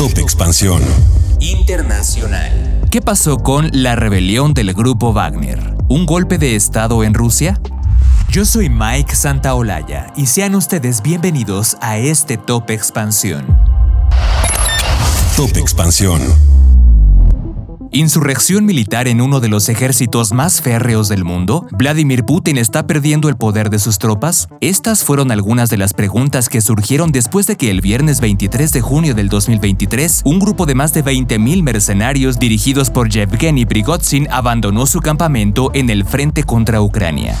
Top Expansión Internacional. ¿Qué pasó con la rebelión del grupo Wagner? ¿Un golpe de Estado en Rusia? Yo soy Mike Santaolalla y sean ustedes bienvenidos a este Top Expansión. Top Expansión. Insurrección militar en uno de los ejércitos más férreos del mundo. ¿Vladimir Putin está perdiendo el poder de sus tropas? Estas fueron algunas de las preguntas que surgieron después de que el viernes 23 de junio del 2023, un grupo de más de 20.000 mercenarios dirigidos por Yevgeny Prigozhin abandonó su campamento en el frente contra Ucrania.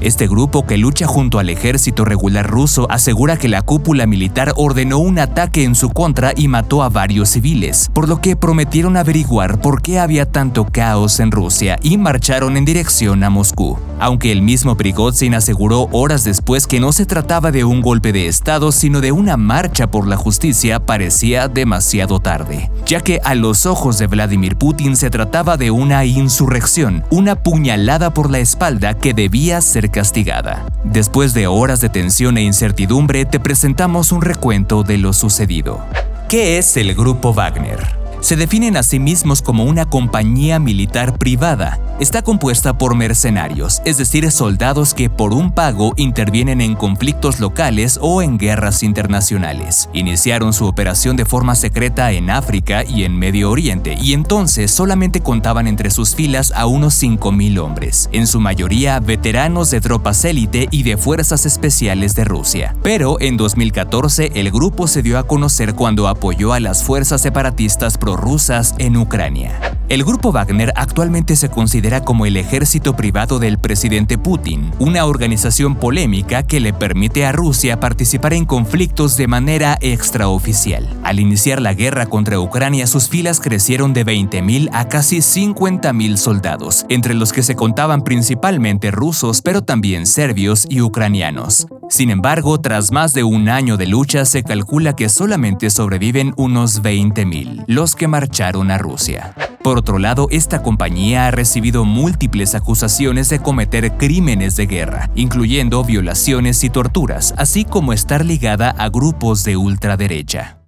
Este grupo, que lucha junto al ejército regular ruso, asegura que la cúpula militar ordenó un ataque en su contra y mató a varios civiles, por lo que prometieron averiguar por qué había tanto caos en Rusia y marcharon en dirección a Moscú. Aunque el mismo Prigozhin aseguró horas después que no se trataba de un golpe de Estado, sino de una marcha por la justicia, parecía demasiado tarde, ya que a los ojos de Vladimir Putin se trataba de una insurrección, una puñalada por la espalda que debía ser castigada. Después de horas de tensión e incertidumbre, te presentamos un recuento de lo sucedido. ¿Qué es el Grupo Wagner? Se definen a sí mismos como una compañía militar privada está compuesta por mercenarios, es decir, soldados que por un pago intervienen en conflictos locales o en guerras internacionales. Iniciaron su operación de forma secreta en África y en Medio Oriente y entonces solamente contaban entre sus filas a unos 5.000 hombres, en su mayoría veteranos de tropas élite y de fuerzas especiales de Rusia. Pero en 2014 el grupo se dio a conocer cuando apoyó a las fuerzas separatistas prorrusas en Ucrania. El grupo Wagner actualmente se considera como el ejército privado del presidente Putin, una organización polémica que le permite a Rusia participar en conflictos de manera extraoficial. Al iniciar la guerra contra Ucrania, sus filas crecieron de 20.000 a casi 50.000 soldados, entre los que se contaban principalmente rusos, pero también serbios y ucranianos. Sin embargo, tras más de un año de lucha, se calcula que solamente sobreviven unos 20.000, los que marcharon a Rusia. Por otro lado, esta compañía ha recibido múltiples acusaciones de cometer crímenes de guerra, incluyendo violaciones y torturas, así como estar ligada a grupos de ultraderecha.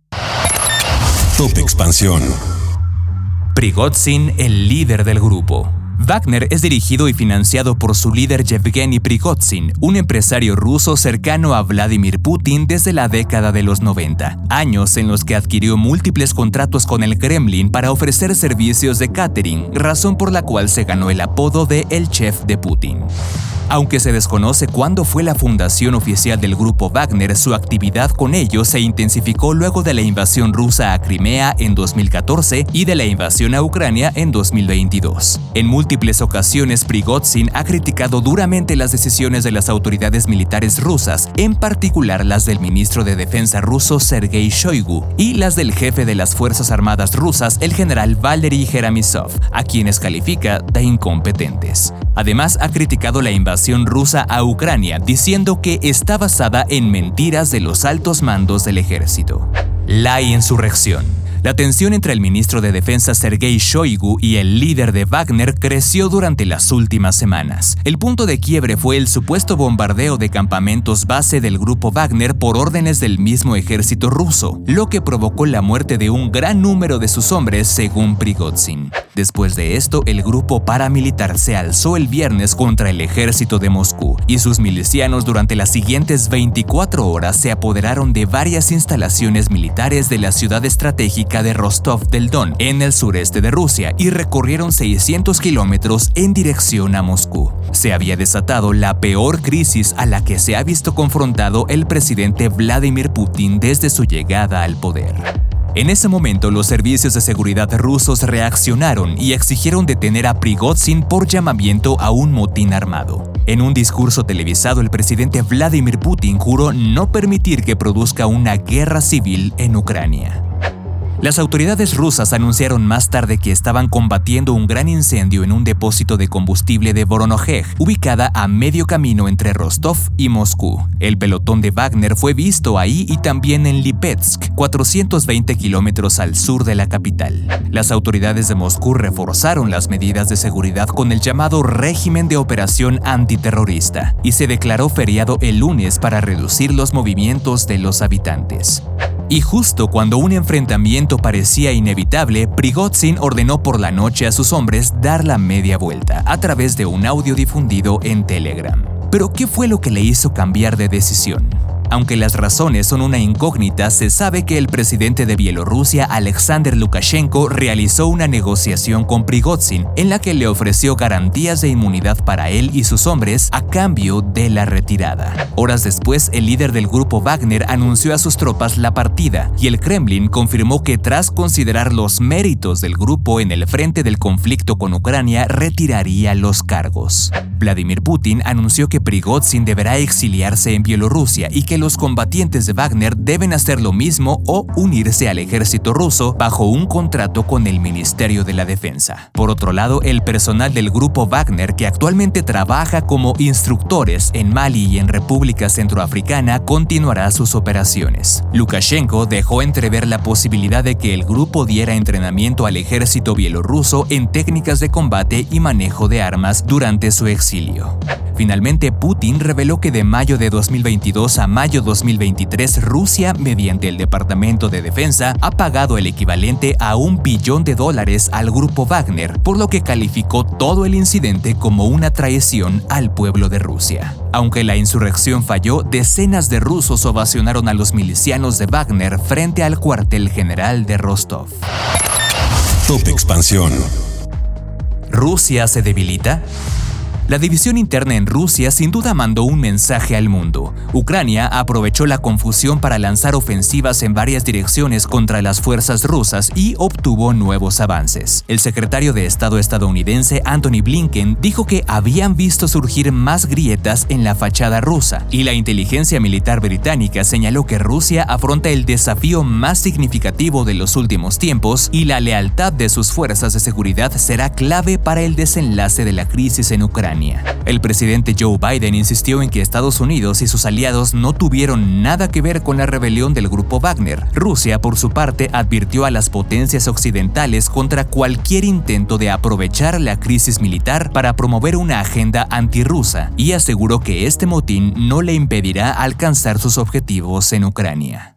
Top Expansión. Prigozhin, el líder del grupo. Wagner es dirigido y financiado por su líder Yevgeny Prigozhin, un empresario ruso cercano a Vladimir Putin desde la década de los 90, años en los que adquirió múltiples contratos con el Kremlin para ofrecer servicios de catering, razón por la cual se ganó el apodo de El Chef de Putin. Aunque se desconoce cuándo fue la fundación oficial del grupo Wagner, su actividad con ellos se intensificó luego de la invasión rusa a Crimea en 2014 y de la invasión a Ucrania en 2022. En múltiples ocasiones, Prigozhin ha criticado duramente las decisiones de las autoridades militares rusas, en particular las del ministro de Defensa ruso Sergei Shoigu y las del jefe de las Fuerzas Armadas rusas, el general Valery Geramisov, a quienes califica de incompetentes. Además, ha criticado la invasión rusa a Ucrania, diciendo que está basada en mentiras de los altos mandos del ejército. La insurrección. La tensión entre el ministro de Defensa Sergei Shoigu y el líder de Wagner creció durante las últimas semanas. El punto de quiebre fue el supuesto bombardeo de campamentos base del grupo Wagner por órdenes del mismo ejército ruso, lo que provocó la muerte de un gran número de sus hombres según Prigozhin. Después de esto, el grupo paramilitar se alzó el viernes contra el ejército de Moscú y sus milicianos durante las siguientes 24 horas se apoderaron de varias instalaciones militares de la ciudad estratégica de Rostov del Don, en el sureste de Rusia, y recorrieron 600 kilómetros en dirección a Moscú. Se había desatado la peor crisis a la que se ha visto confrontado el presidente Vladimir Putin desde su llegada al poder. En ese momento, los servicios de seguridad rusos reaccionaron y exigieron detener a Prigozhin por llamamiento a un motín armado. En un discurso televisado, el presidente Vladimir Putin juró no permitir que produzca una guerra civil en Ucrania. Las autoridades rusas anunciaron más tarde que estaban combatiendo un gran incendio en un depósito de combustible de Voronozh, ubicada a medio camino entre Rostov y Moscú. El pelotón de Wagner fue visto ahí y también en Lipetsk, 420 kilómetros al sur de la capital. Las autoridades de Moscú reforzaron las medidas de seguridad con el llamado régimen de operación antiterrorista y se declaró feriado el lunes para reducir los movimientos de los habitantes. Y justo cuando un enfrentamiento parecía inevitable, Prigozhin ordenó por la noche a sus hombres dar la media vuelta a través de un audio difundido en Telegram. Pero ¿qué fue lo que le hizo cambiar de decisión? Aunque las razones son una incógnita, se sabe que el presidente de Bielorrusia, Alexander Lukashenko, realizó una negociación con Prigozhin en la que le ofreció garantías de inmunidad para él y sus hombres a cambio de la retirada. Horas después, el líder del grupo Wagner anunció a sus tropas la partida y el Kremlin confirmó que tras considerar los méritos del grupo en el frente del conflicto con Ucrania, retiraría los cargos. Vladimir Putin anunció que Prigozhin deberá exiliarse en Bielorrusia y que los combatientes de Wagner deben hacer lo mismo o unirse al ejército ruso bajo un contrato con el Ministerio de la Defensa. Por otro lado, el personal del grupo Wagner, que actualmente trabaja como instructores en Mali y en República Centroafricana, continuará sus operaciones. Lukashenko dejó entrever la posibilidad de que el grupo diera entrenamiento al ejército bielorruso en técnicas de combate y manejo de armas durante su exilio. Finalmente, Putin reveló que de mayo de 2022 a mayo 2023, Rusia, mediante el Departamento de Defensa, ha pagado el equivalente a un billón de dólares al grupo Wagner, por lo que calificó todo el incidente como una traición al pueblo de Rusia. Aunque la insurrección falló, decenas de rusos ovacionaron a los milicianos de Wagner frente al cuartel general de Rostov. Top Expansión. ¿Rusia se debilita? La división interna en Rusia sin duda mandó un mensaje al mundo. Ucrania aprovechó la confusión para lanzar ofensivas en varias direcciones contra las fuerzas rusas y obtuvo nuevos avances. El secretario de Estado estadounidense Anthony Blinken dijo que habían visto surgir más grietas en la fachada rusa y la inteligencia militar británica señaló que Rusia afronta el desafío más significativo de los últimos tiempos y la lealtad de sus fuerzas de seguridad será clave para el desenlace de la crisis en Ucrania. El presidente Joe Biden insistió en que Estados Unidos y sus aliados no tuvieron nada que ver con la rebelión del grupo Wagner. Rusia, por su parte, advirtió a las potencias occidentales contra cualquier intento de aprovechar la crisis militar para promover una agenda antirrusa y aseguró que este motín no le impedirá alcanzar sus objetivos en Ucrania.